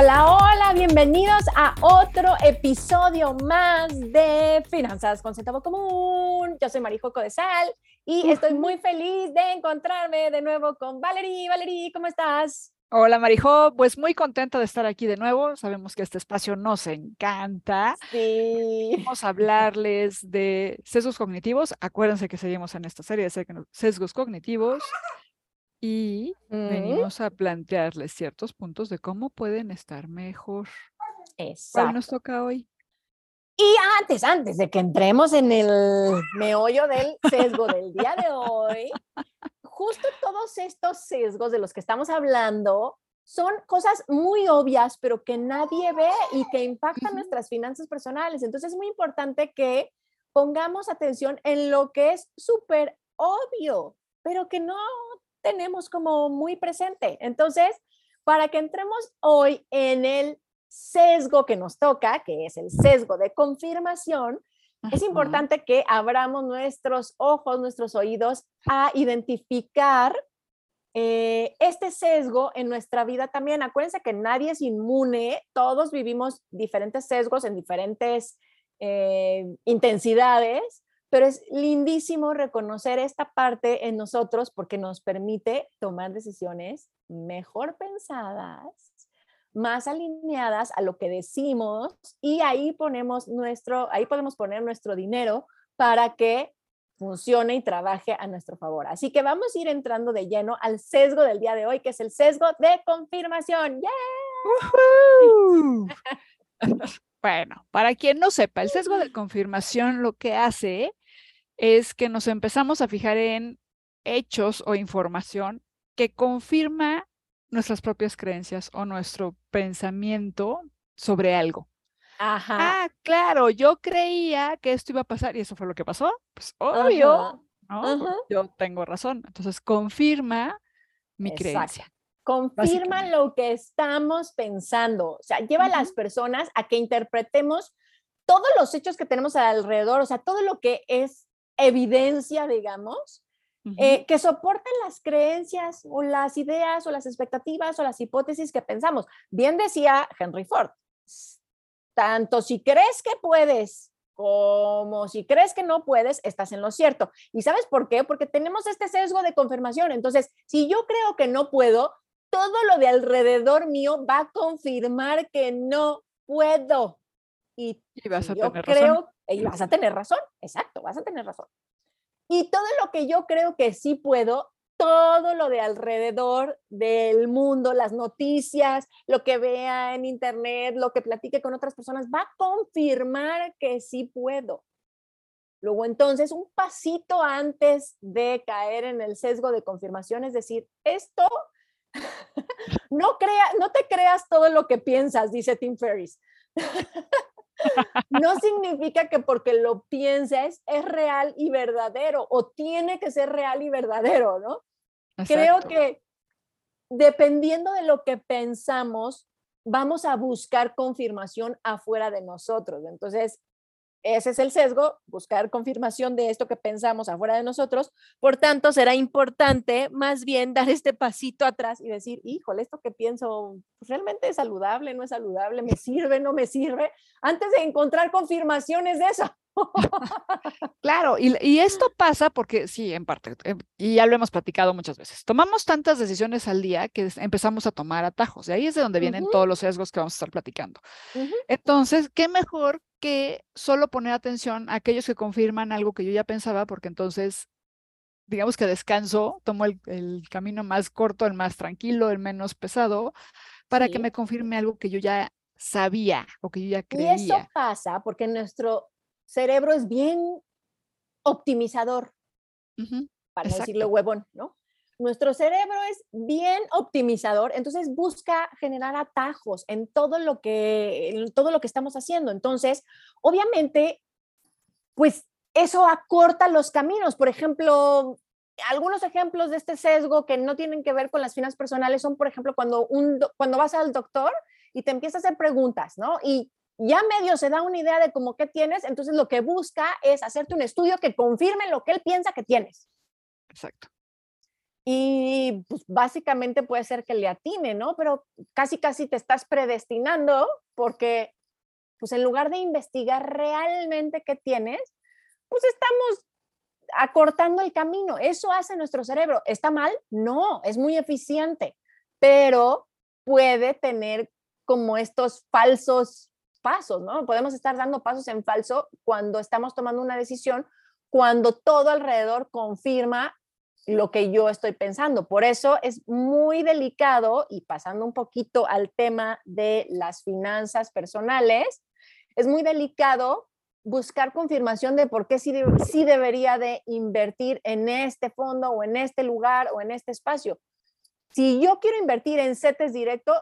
Hola, hola, bienvenidos a otro episodio más de Finanzas con Centavo Común. Yo soy Marijo Codesal y estoy muy feliz de encontrarme de nuevo con Valerie. Valerie, ¿cómo estás? Hola Marijo, pues muy contenta de estar aquí de nuevo. Sabemos que este espacio nos encanta. Sí. Vamos a hablarles de sesgos cognitivos. Acuérdense que seguimos en esta serie de sesgos cognitivos y venimos a plantearles ciertos puntos de cómo pueden estar mejor. Exacto. ¿Cuál nos toca hoy? Y antes, antes de que entremos en el meollo del sesgo del día de hoy, justo todos estos sesgos de los que estamos hablando son cosas muy obvias, pero que nadie ve y que impactan nuestras finanzas personales. Entonces es muy importante que pongamos atención en lo que es súper obvio, pero que no tenemos como muy presente. Entonces, para que entremos hoy en el sesgo que nos toca, que es el sesgo de confirmación, es importante que abramos nuestros ojos, nuestros oídos a identificar eh, este sesgo en nuestra vida también. Acuérdense que nadie es inmune, todos vivimos diferentes sesgos en diferentes eh, intensidades, pero es lindísimo reconocer esta parte en nosotros porque nos permite tomar decisiones mejor pensadas, más alineadas a lo que decimos y ahí ponemos nuestro, ahí podemos poner nuestro dinero para que funcione y trabaje a nuestro favor. Así que vamos a ir entrando de lleno al sesgo del día de hoy, que es el sesgo de confirmación. Bueno, para quien no sepa, el sesgo de confirmación lo que hace es que nos empezamos a fijar en hechos o información que confirma nuestras propias creencias o nuestro pensamiento sobre algo. Ajá. Ah, claro, yo creía que esto iba a pasar y eso fue lo que pasó. Pues obvio, ¿no? Yo tengo razón. Entonces confirma mi creencia. Confirma lo que estamos pensando. O sea, lleva a las personas a que interpretemos todos los hechos que tenemos alrededor, o sea, todo lo que es evidencia, digamos, eh, que soporten las creencias o las ideas o las expectativas o las hipótesis que pensamos. Bien decía Henry Ford, tanto si crees que puedes como si crees que no puedes, estás en lo cierto. ¿Y sabes por qué? Porque tenemos este sesgo de confirmación. Entonces, si yo creo que no puedo, todo lo de alrededor mío va a confirmar que no puedo. Y, vas a yo creo, razón. Y vas a tener razón, exacto, vas a tener razón. Y todo lo que yo creo que sí puedo, todo lo de alrededor del mundo, las noticias, lo que vea en internet, lo que platique con otras personas, va a confirmar que sí puedo. Luego entonces, un pasito antes de caer en el sesgo de confirmación, es decir, esto, no, crea, no te creas todo lo que piensas, dice Tim Ferriss. no significa que porque lo pienses es real y verdadero o tiene que ser real y verdadero, ¿no? Creo que dependiendo de lo que pensamos, vamos a buscar confirmación afuera de nosotros. Entonces, ese es el sesgo, buscar confirmación de esto que pensamos afuera de nosotros. Por tanto, será importante más bien dar este pasito atrás y decir, híjole, esto que pienso pues, realmente es saludable, no es saludable, me sirve, no me sirve, antes de encontrar confirmaciones de eso. Claro, y, y, esto pasa porque sí, en parte, eh, y ya lo hemos platicado muchas veces, tomamos tantas decisiones al día que empezamos a tomar atajos, y ahí es de donde vienen todos los sesgos que vamos a estar platicando. Entonces, ¿qué mejor que solo poner atención a aquellos que confirman algo que yo ya pensaba, porque entonces, digamos que descanso, tomo el, camino más corto, el más tranquilo, el menos pesado, para que me confirme algo que yo ya sabía o que yo ya creía. Y eso pasa porque nuestro cerebro es bien optimizador, para decirlo huevón, ¿no? Nuestro cerebro es bien optimizador, entonces busca generar atajos en todo lo que, todo lo que estamos haciendo. Entonces, obviamente, pues eso acorta los caminos. Por ejemplo, algunos ejemplos de este sesgo que no tienen que ver con las finanzas personales son, por ejemplo, cuando, un, cuando vas al doctor y te empieza a hacer preguntas, ¿no? Y ya medio se da una idea de cómo qué tienes, entonces lo que busca es hacerte un estudio que confirme lo que él piensa que tienes. Exacto. Y pues básicamente puede ser que le atine, ¿no? Pero casi casi te estás predestinando porque pues en lugar de investigar realmente qué tienes, pues estamos acortando el camino. Eso hace nuestro cerebro. ¿Está mal? No, es muy eficiente, pero puede tener como estos falsos pasos, ¿no? Podemos estar dando pasos en falso cuando estamos tomando una decisión, cuando todo alrededor confirma lo que yo estoy pensando. Por eso es muy delicado y pasando un poquito al tema de las finanzas personales, es muy delicado buscar confirmación de por qué sí, debería de invertir en este fondo o en este lugar o en este espacio. Si yo quiero invertir en CETES directo,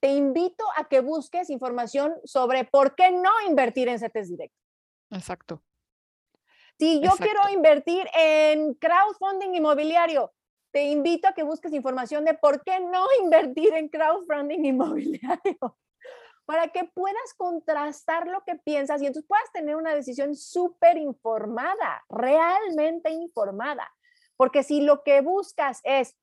te invito a que busques información sobre por qué no invertir en CETES directo. Exacto. Si yo quiero invertir en crowdfunding inmobiliario, te invito a que busques información de por qué no invertir en crowdfunding inmobiliario para que puedas contrastar lo que piensas y entonces puedas tener una decisión súper informada, realmente informada. Porque si lo que buscas es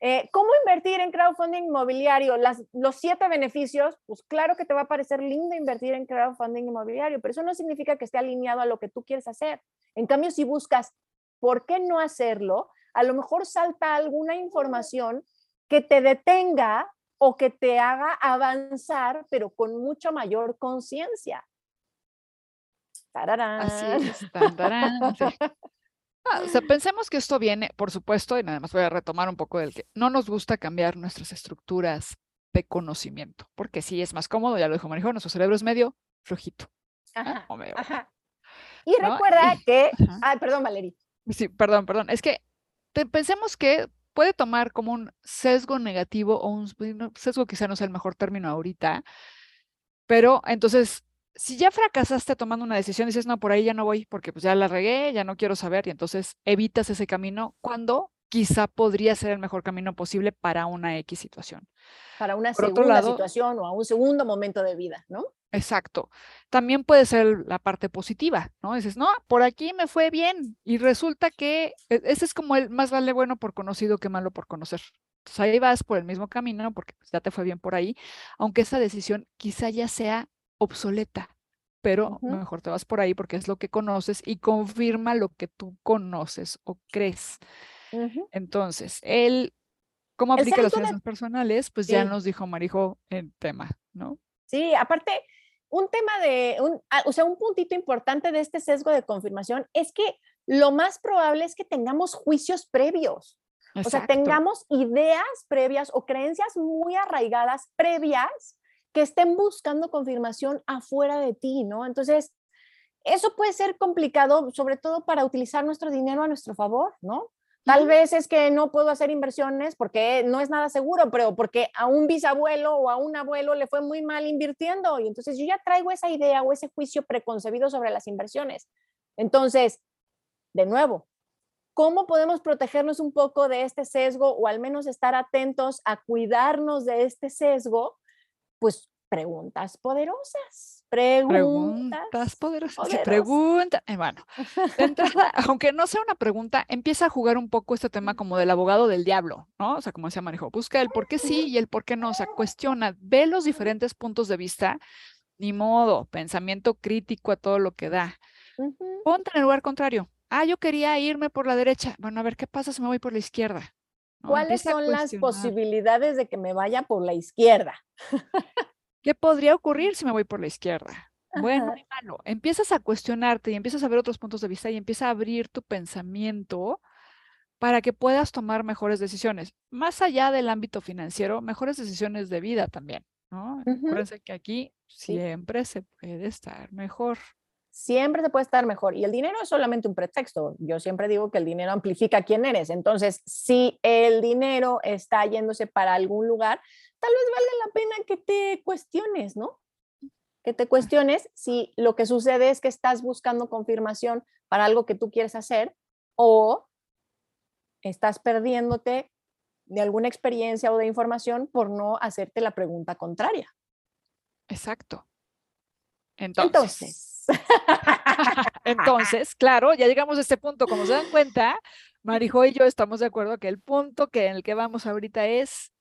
eh, cómo invertir en crowdfunding inmobiliario, las, los siete beneficios, pues claro que te va a parecer lindo invertir en crowdfunding inmobiliario, pero eso no significa que esté alineado a lo que tú quieres hacer. En cambio, si buscas por qué no hacerlo, a lo mejor salta alguna información que te detenga o que te haga avanzar, pero con mucho mayor conciencia. Así es. Ah, o sea, pensemos que esto viene, por supuesto, y nada más voy a retomar un poco del que no nos gusta cambiar nuestras estructuras de conocimiento, porque sí es más cómodo, ya lo dijo Marijo, nuestro cerebro es medio flojito. Ajá, Y recuerda que, ay, perdón, Valerie. Sí, perdón, perdón, es que pensemos que puede tomar como un sesgo negativo o un sesgo quizá no sea el mejor término ahorita, pero entonces, si ya fracasaste tomando una decisión, dices, no, por ahí ya no voy porque pues ya la regué, ya no quiero saber y entonces evitas ese camino cuando quizá podría ser el mejor camino posible para una X situación. Para una segunda situación o a un segundo momento de vida, ¿no? Exacto. También puede ser la parte positiva, ¿no? Dices, no, por aquí me fue bien y resulta que e, ese es como el más vale bueno por conocido que malo por conocer. Entonces ahí vas por el mismo camino porque pues, ya te fue bien por ahí, aunque esa decisión quizá ya sea obsoleta, pero mejor te vas por ahí porque es lo que conoces y confirma lo que tú conoces o crees. Entonces, él, ¿cómo aplica las finanzas personales? Pues ya nos dijo Marijo el tema, ¿no? Sí, aparte, un tema de, un, ah, o sea, un puntito importante de este sesgo de confirmación es que lo más probable es que tengamos juicios previos. O sea, tengamos ideas previas o creencias muy arraigadas previas que estén buscando confirmación afuera de ti, ¿no? Entonces, eso puede ser complicado, sobre todo para utilizar nuestro dinero a nuestro favor, ¿no? Tal vez es que no puedo hacer inversiones porque no es nada seguro, pero porque a un bisabuelo o a un abuelo le fue muy mal invirtiendo y entonces yo ya traigo esa idea o ese juicio preconcebido sobre las inversiones. Entonces, de nuevo, ¿cómo podemos protegernos un poco de este sesgo o al menos estar atentos a cuidarnos de este sesgo? Pues preguntas poderosas. Preguntas, poderosas. Pregunta. Eh, bueno, aunque no sea una pregunta, empieza a jugar un poco este tema como del abogado del diablo, ¿no? O sea, como decía Marijo, busca el por qué sí y el por qué no. O sea, cuestiona, ve los diferentes puntos de vista, ni modo, pensamiento crítico a todo lo que da. Ponte en el lugar contrario. Ah, yo quería irme por la derecha. Bueno, a ver, ¿qué pasa si me voy por la izquierda? ¿Cuáles son las posibilidades de que me vaya por la izquierda? ¿Qué podría ocurrir si me voy por la izquierda? Bueno, malo. Empiezas a cuestionarte y empiezas a ver otros puntos de vista y empieza a abrir tu pensamiento para que puedas tomar mejores decisiones. Más allá del ámbito financiero, mejores decisiones de vida también, ¿no? Acuérdense que aquí siempre se puede estar mejor. Siempre se puede estar mejor. Y el dinero es solamente un pretexto. Yo siempre digo que el dinero amplifica quién eres. Entonces, si el dinero está yéndose para algún lugar, tal vez valga la pena que te cuestiones, ¿no? Que te cuestiones si lo que sucede es que estás buscando confirmación para algo que tú quieres hacer o estás perdiéndote de alguna experiencia o de información por no hacerte la pregunta contraria. Exacto. Entonces, Entonces, claro, ya llegamos a este punto. Como se dan cuenta, Marijo y yo estamos de acuerdo que el punto que en el que vamos ahorita es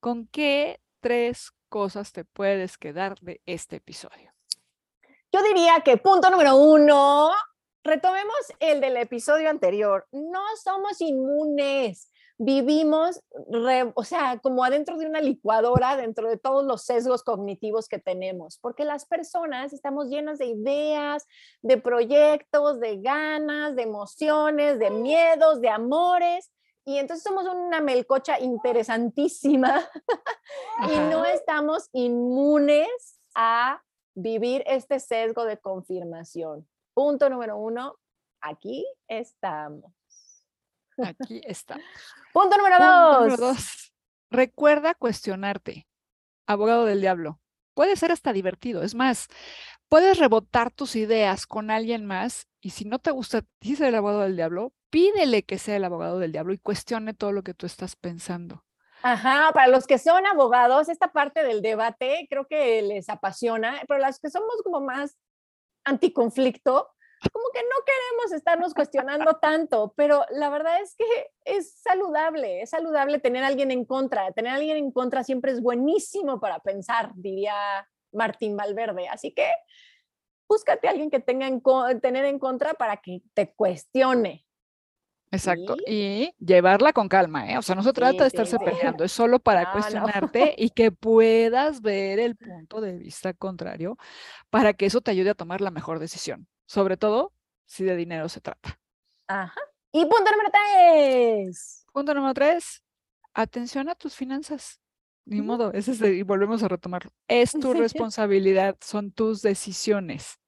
con qué tres cosas te puedes quedar de este episodio. Yo diría que punto número uno, retomemos el del episodio anterior. No somos inmunes vivimos, o sea, como adentro de una licuadora, dentro de todos los sesgos cognitivos que tenemos, porque las personas estamos llenas de ideas, de proyectos, de ganas, de emociones, de miedos, de amores. Y entonces somos una melcocha interesantísima y no estamos inmunes a vivir este sesgo de confirmación. Punto número uno, aquí estamos. Aquí está. Punto número dos. Recuerda cuestionarte. Abogado del diablo. Puede ser hasta divertido. Es más, puedes rebotar tus ideas con alguien más y si no te gusta dice el abogado del diablo, pídele que sea el abogado del diablo y cuestione todo lo que tú estás pensando. Ajá, para los que son abogados, esta parte del debate creo que les apasiona, pero las que somos como más anticonflicto, como que no queremos estarnos cuestionando tanto, pero la verdad es que es saludable, es saludable tener a alguien en contra. Tener a alguien en contra siempre es buenísimo para pensar, diría Martín Valverde. Así que búscate a alguien que tenga en, tener en contra para que te cuestione. Exacto. Y llevarla con calma, ¿eh? O sea, no se trata de estarse peleando, es solo para cuestionarte y que puedas ver el punto de vista contrario para que eso te ayude a tomar la mejor decisión sobre todo si de dinero se trata. Ajá. Y punto número tres. Punto número tres, atención a tus finanzas. Ni modo, ese es y volvemos a retomarlo. Es tu responsabilidad, son tus decisiones.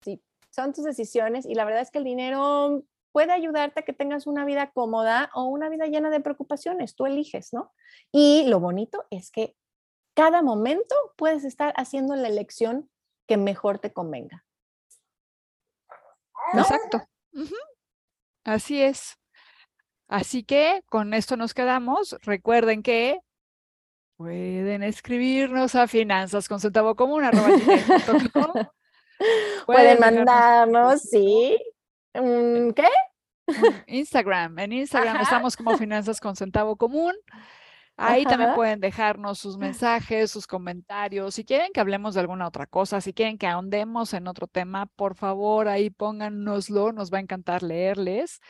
Sí, son tus decisiones y la verdad es que el dinero puede ayudarte a que tengas una vida cómoda o una vida llena de preocupaciones, tú eliges, ¿no? Y lo bonito es que cada momento puedes estar haciendo la elección que mejor te convenga. Exacto. Así es. Así que con esto nos quedamos. Recuerden que pueden escribirnos a finanzas con centavo común Pueden mandarnos, sí. ¿Qué? Instagram. En Instagram estamos como finanzas con centavo común. Ahí también pueden dejarnos sus mensajes, sus comentarios. Si quieren que hablemos de alguna otra cosa, si quieren que ahondemos en otro tema, por favor, ahí pónganoslo. Nos va a encantar leerles.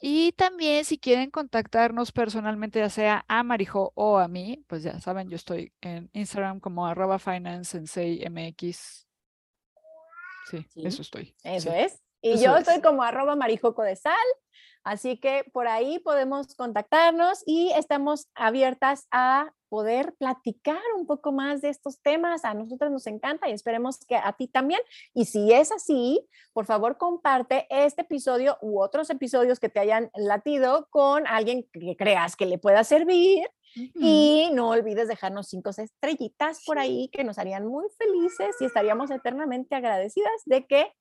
Y también si quieren contactarnos personalmente, ya sea a Marijo o a mí, pues ya saben, yo estoy en Instagram como arroba finance Sí, eso estoy. Eso es. Y yo estoy como arroba marijoco de sal. Así que por ahí podemos contactarnos y estamos abiertas a poder platicar un poco más de estos temas. A nosotros nos encanta y esperemos que a ti también. Y si es así, por favor comparte este episodio u otros episodios que te hayan latido con alguien que creas que le pueda servir. Y no olvides dejarnos cinco estrellitas por ahí que nos harían muy felices y estaríamos eternamente agradecidas de que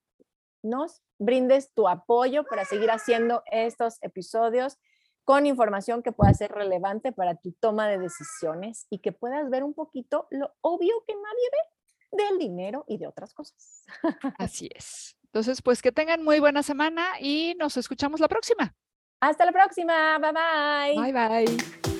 nos brindes tu apoyo para seguir haciendo estos episodios con información que pueda ser relevante para tu toma de decisiones y que puedas ver un poquito lo obvio que nadie ve del dinero y de otras cosas. Así es. Entonces, pues que tengan muy buena semana y nos escuchamos la próxima. Hasta la próxima. Bye bye. Bye bye.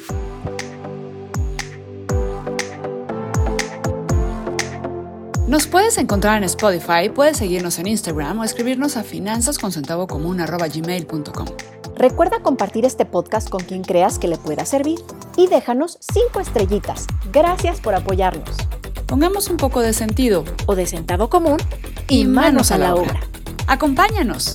Nos puedes encontrar en Spotify, puedes seguirnos en Instagram o escribirnos a finanzasconcentavocomún.com. Recuerda compartir este podcast con quien creas que le pueda servir y déjanos cinco estrellitas. Gracias por apoyarnos. Pongamos un poco de sentido o de centavo común y, manos, a la obra. Acompáñanos.